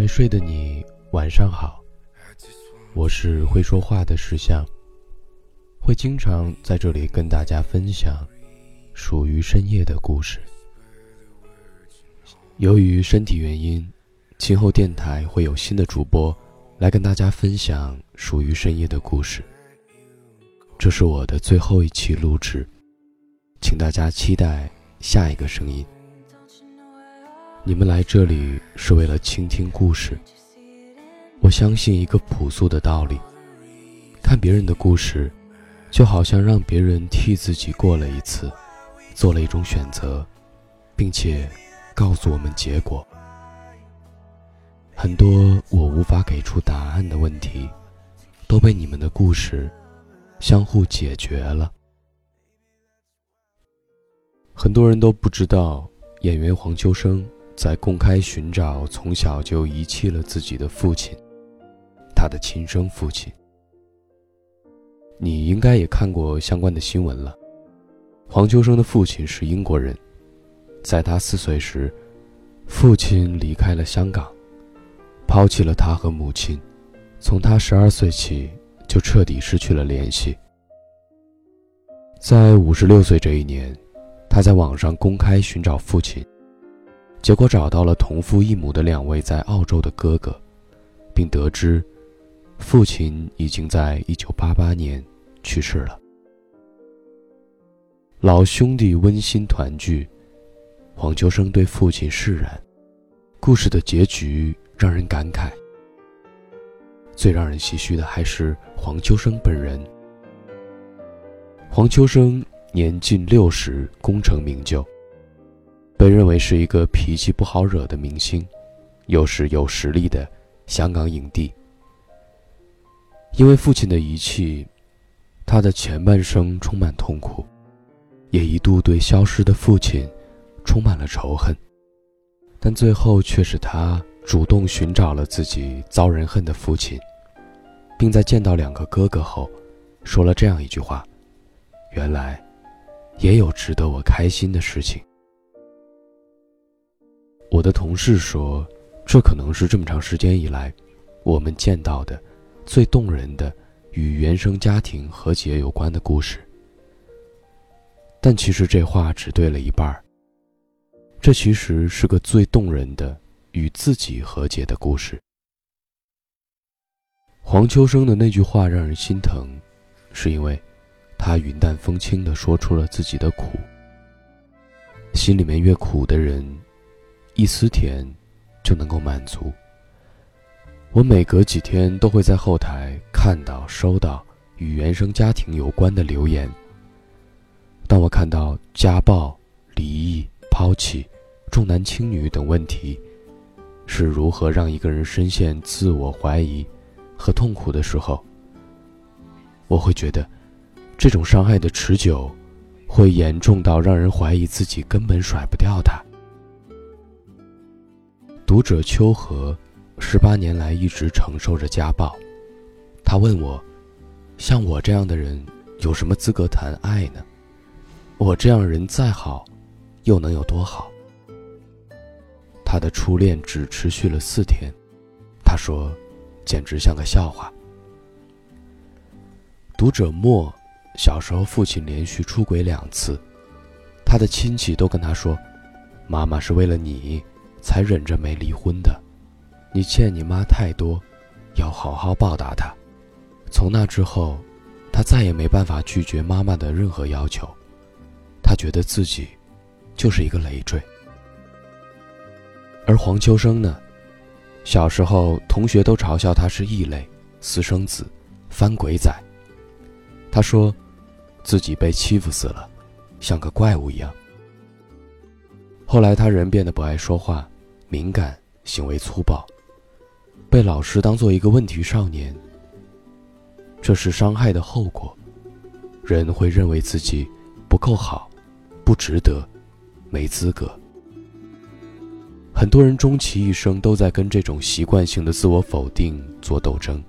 没睡的你，晚上好。我是会说话的石像，会经常在这里跟大家分享属于深夜的故事。由于身体原因，今后电台会有新的主播来跟大家分享属于深夜的故事。这是我的最后一期录制，请大家期待下一个声音。你们来这里是为了倾听故事。我相信一个朴素的道理：看别人的故事，就好像让别人替自己过了一次，做了一种选择，并且告诉我们结果。很多我无法给出答案的问题，都被你们的故事相互解决了。很多人都不知道，演员黄秋生。在公开寻找从小就遗弃了自己的父亲，他的亲生父亲。你应该也看过相关的新闻了。黄秋生的父亲是英国人，在他四岁时，父亲离开了香港，抛弃了他和母亲。从他十二岁起，就彻底失去了联系。在五十六岁这一年，他在网上公开寻找父亲。结果找到了同父异母的两位在澳洲的哥哥，并得知，父亲已经在一九八八年去世了。老兄弟温馨团聚，黄秋生对父亲释然。故事的结局让人感慨。最让人唏嘘的还是黄秋生本人。黄秋生年近六十，功成名就。被认为是一个脾气不好惹的明星，又是有实力的香港影帝。因为父亲的遗弃，他的前半生充满痛苦，也一度对消失的父亲充满了仇恨。但最后却是他主动寻找了自己遭人恨的父亲，并在见到两个哥哥后，说了这样一句话：“原来，也有值得我开心的事情。”我的同事说，这可能是这么长时间以来，我们见到的最动人的与原生家庭和解有关的故事。但其实这话只对了一半儿。这其实是个最动人的与自己和解的故事。黄秋生的那句话让人心疼，是因为，他云淡风轻地说出了自己的苦。心里面越苦的人。一丝甜，就能够满足。我每隔几天都会在后台看到、收到与原生家庭有关的留言。当我看到家暴、离异、抛弃、重男轻女等问题是如何让一个人深陷自我怀疑和痛苦的时候，我会觉得，这种伤害的持久，会严重到让人怀疑自己根本甩不掉他。读者秋荷，十八年来一直承受着家暴。他问我：“像我这样的人，有什么资格谈爱呢？我这样人再好，又能有多好？”他的初恋只持续了四天，他说：“简直像个笑话。”读者莫，小时候父亲连续出轨两次，他的亲戚都跟他说：“妈妈是为了你。”才忍着没离婚的，你欠你妈太多，要好好报答她。从那之后，他再也没办法拒绝妈妈的任何要求，他觉得自己就是一个累赘。而黄秋生呢，小时候同学都嘲笑他是异类、私生子、翻鬼仔。他说，自己被欺负死了，像个怪物一样。后来他人变得不爱说话。敏感，行为粗暴，被老师当做一个问题少年。这是伤害的后果，人会认为自己不够好，不值得，没资格。很多人终其一生都在跟这种习惯性的自我否定做斗争。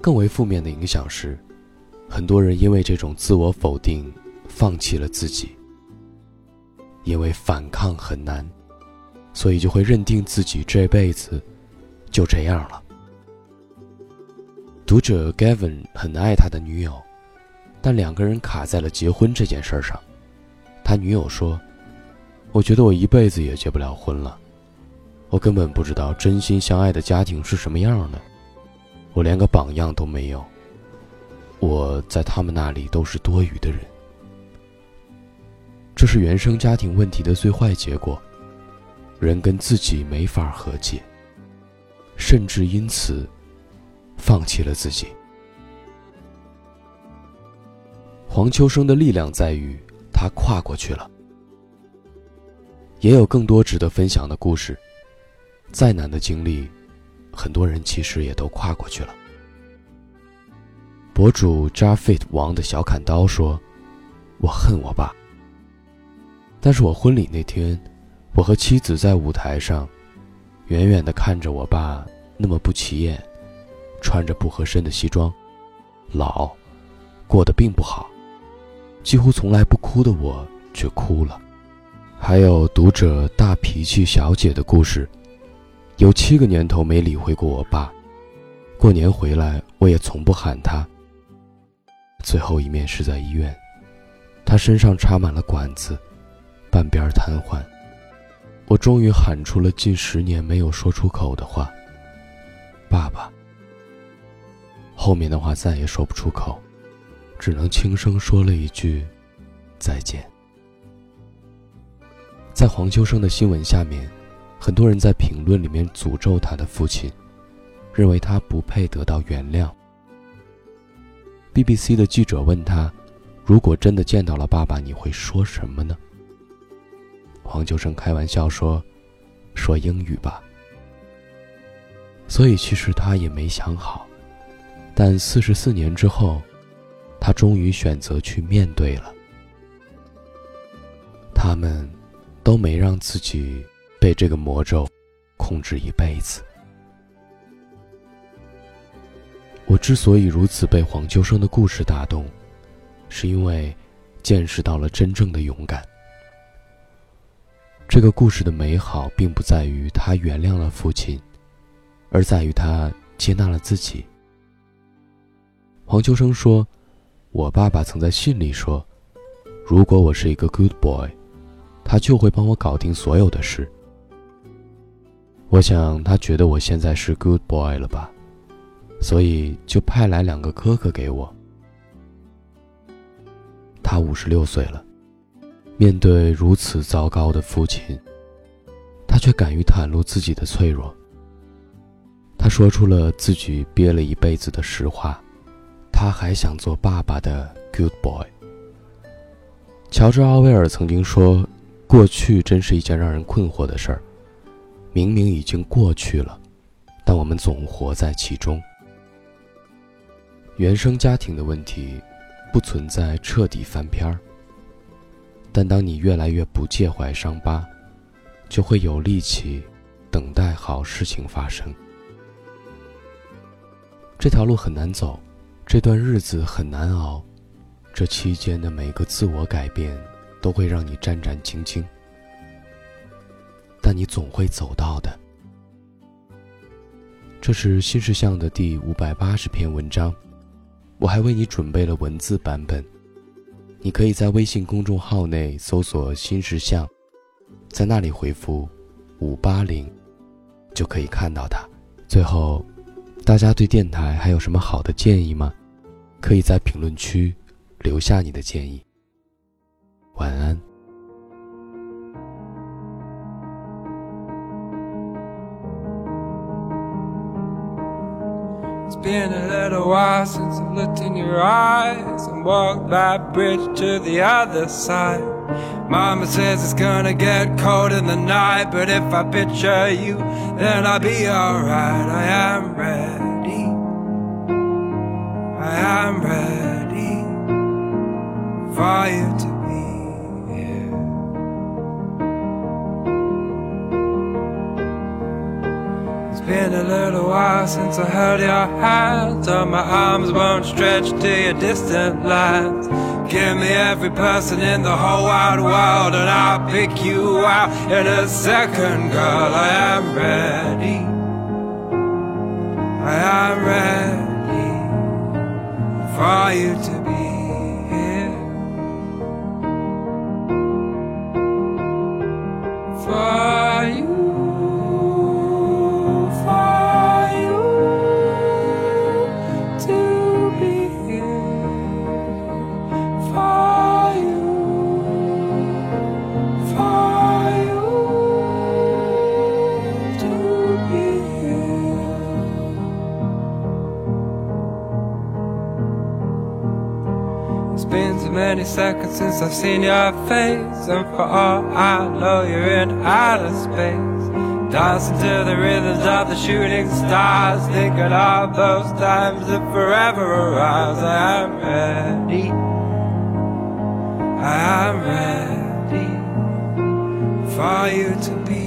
更为负面的影响是，很多人因为这种自我否定，放弃了自己。因为反抗很难，所以就会认定自己这辈子就这样了。读者 Gavin 很爱他的女友，但两个人卡在了结婚这件事上。他女友说：“我觉得我一辈子也结不了婚了，我根本不知道真心相爱的家庭是什么样的，我连个榜样都没有。我在他们那里都是多余的人。这是原生家庭问题的最坏结果，人跟自己没法和解，甚至因此放弃了自己。”黄秋生的力量在于。他跨过去了，也有更多值得分享的故事。再难的经历，很多人其实也都跨过去了。博主 Jafit 王的小砍刀说：“我恨我爸，但是我婚礼那天，我和妻子在舞台上，远远的看着我爸那么不起眼，穿着不合身的西装，老，过得并不好。”几乎从来不哭的我却哭了，还有读者大脾气小姐的故事，有七个年头没理会过我爸，过年回来我也从不喊他。最后一面是在医院，他身上插满了管子，半边瘫痪，我终于喊出了近十年没有说出口的话：“爸爸。”后面的话再也说不出口。只能轻声说了一句：“再见。”在黄秋生的新闻下面，很多人在评论里面诅咒他的父亲，认为他不配得到原谅。BBC 的记者问他：“如果真的见到了爸爸，你会说什么呢？”黄秋生开玩笑说：“说英语吧。”所以其实他也没想好，但四十四年之后。他终于选择去面对了。他们都没让自己被这个魔咒控制一辈子。我之所以如此被黄秋生的故事打动，是因为见识到了真正的勇敢。这个故事的美好，并不在于他原谅了父亲，而在于他接纳了自己。黄秋生说。我爸爸曾在信里说：“如果我是一个 good boy，他就会帮我搞定所有的事。”我想他觉得我现在是 good boy 了吧，所以就派来两个哥哥给我。他五十六岁了，面对如此糟糕的父亲，他却敢于袒露自己的脆弱。他说出了自己憋了一辈子的实话。他还想做爸爸的 good boy。乔治·奥威尔曾经说：“过去真是一件让人困惑的事儿，明明已经过去了，但我们总活在其中。”原生家庭的问题不存在彻底翻篇儿，但当你越来越不介怀伤疤，就会有力气等待好事情发生。这条路很难走。这段日子很难熬，这期间的每个自我改变都会让你战战兢兢，但你总会走到的。这是新事项的第五百八十篇文章，我还为你准备了文字版本，你可以在微信公众号内搜索“新事项”，在那里回复“五八零”，就可以看到它。最后。大家对电台还有什么好的建议吗？可以在评论区留下你的建议。晚安。It's been a little while since I've looked in your eyes and walked that bridge to the other side. Mama says it's gonna get cold in the night, but if I picture you, then I'll be alright. I am ready. I am ready for you to been a little while since I held your hand, so my arms won't stretch to your distant lands. Give me every person in the whole wide world, and I'll pick you out in a second, girl. I am ready. I am ready seconds since I've seen your face, and for all I know, you're in outer space. Dancing to the rhythms of the shooting stars, thinking of those times that forever arise. I am ready. I am ready for you to be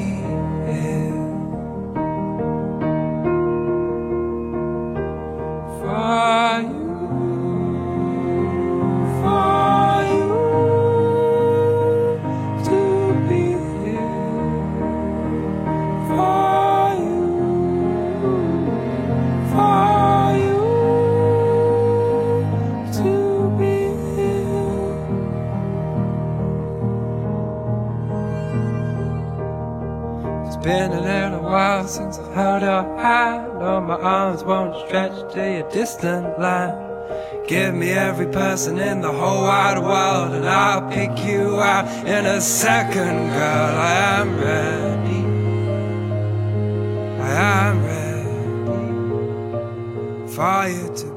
stretch to your distant line. Give me every person in the whole wide world, and I'll pick you out in a second, girl. I am ready. I am ready for you to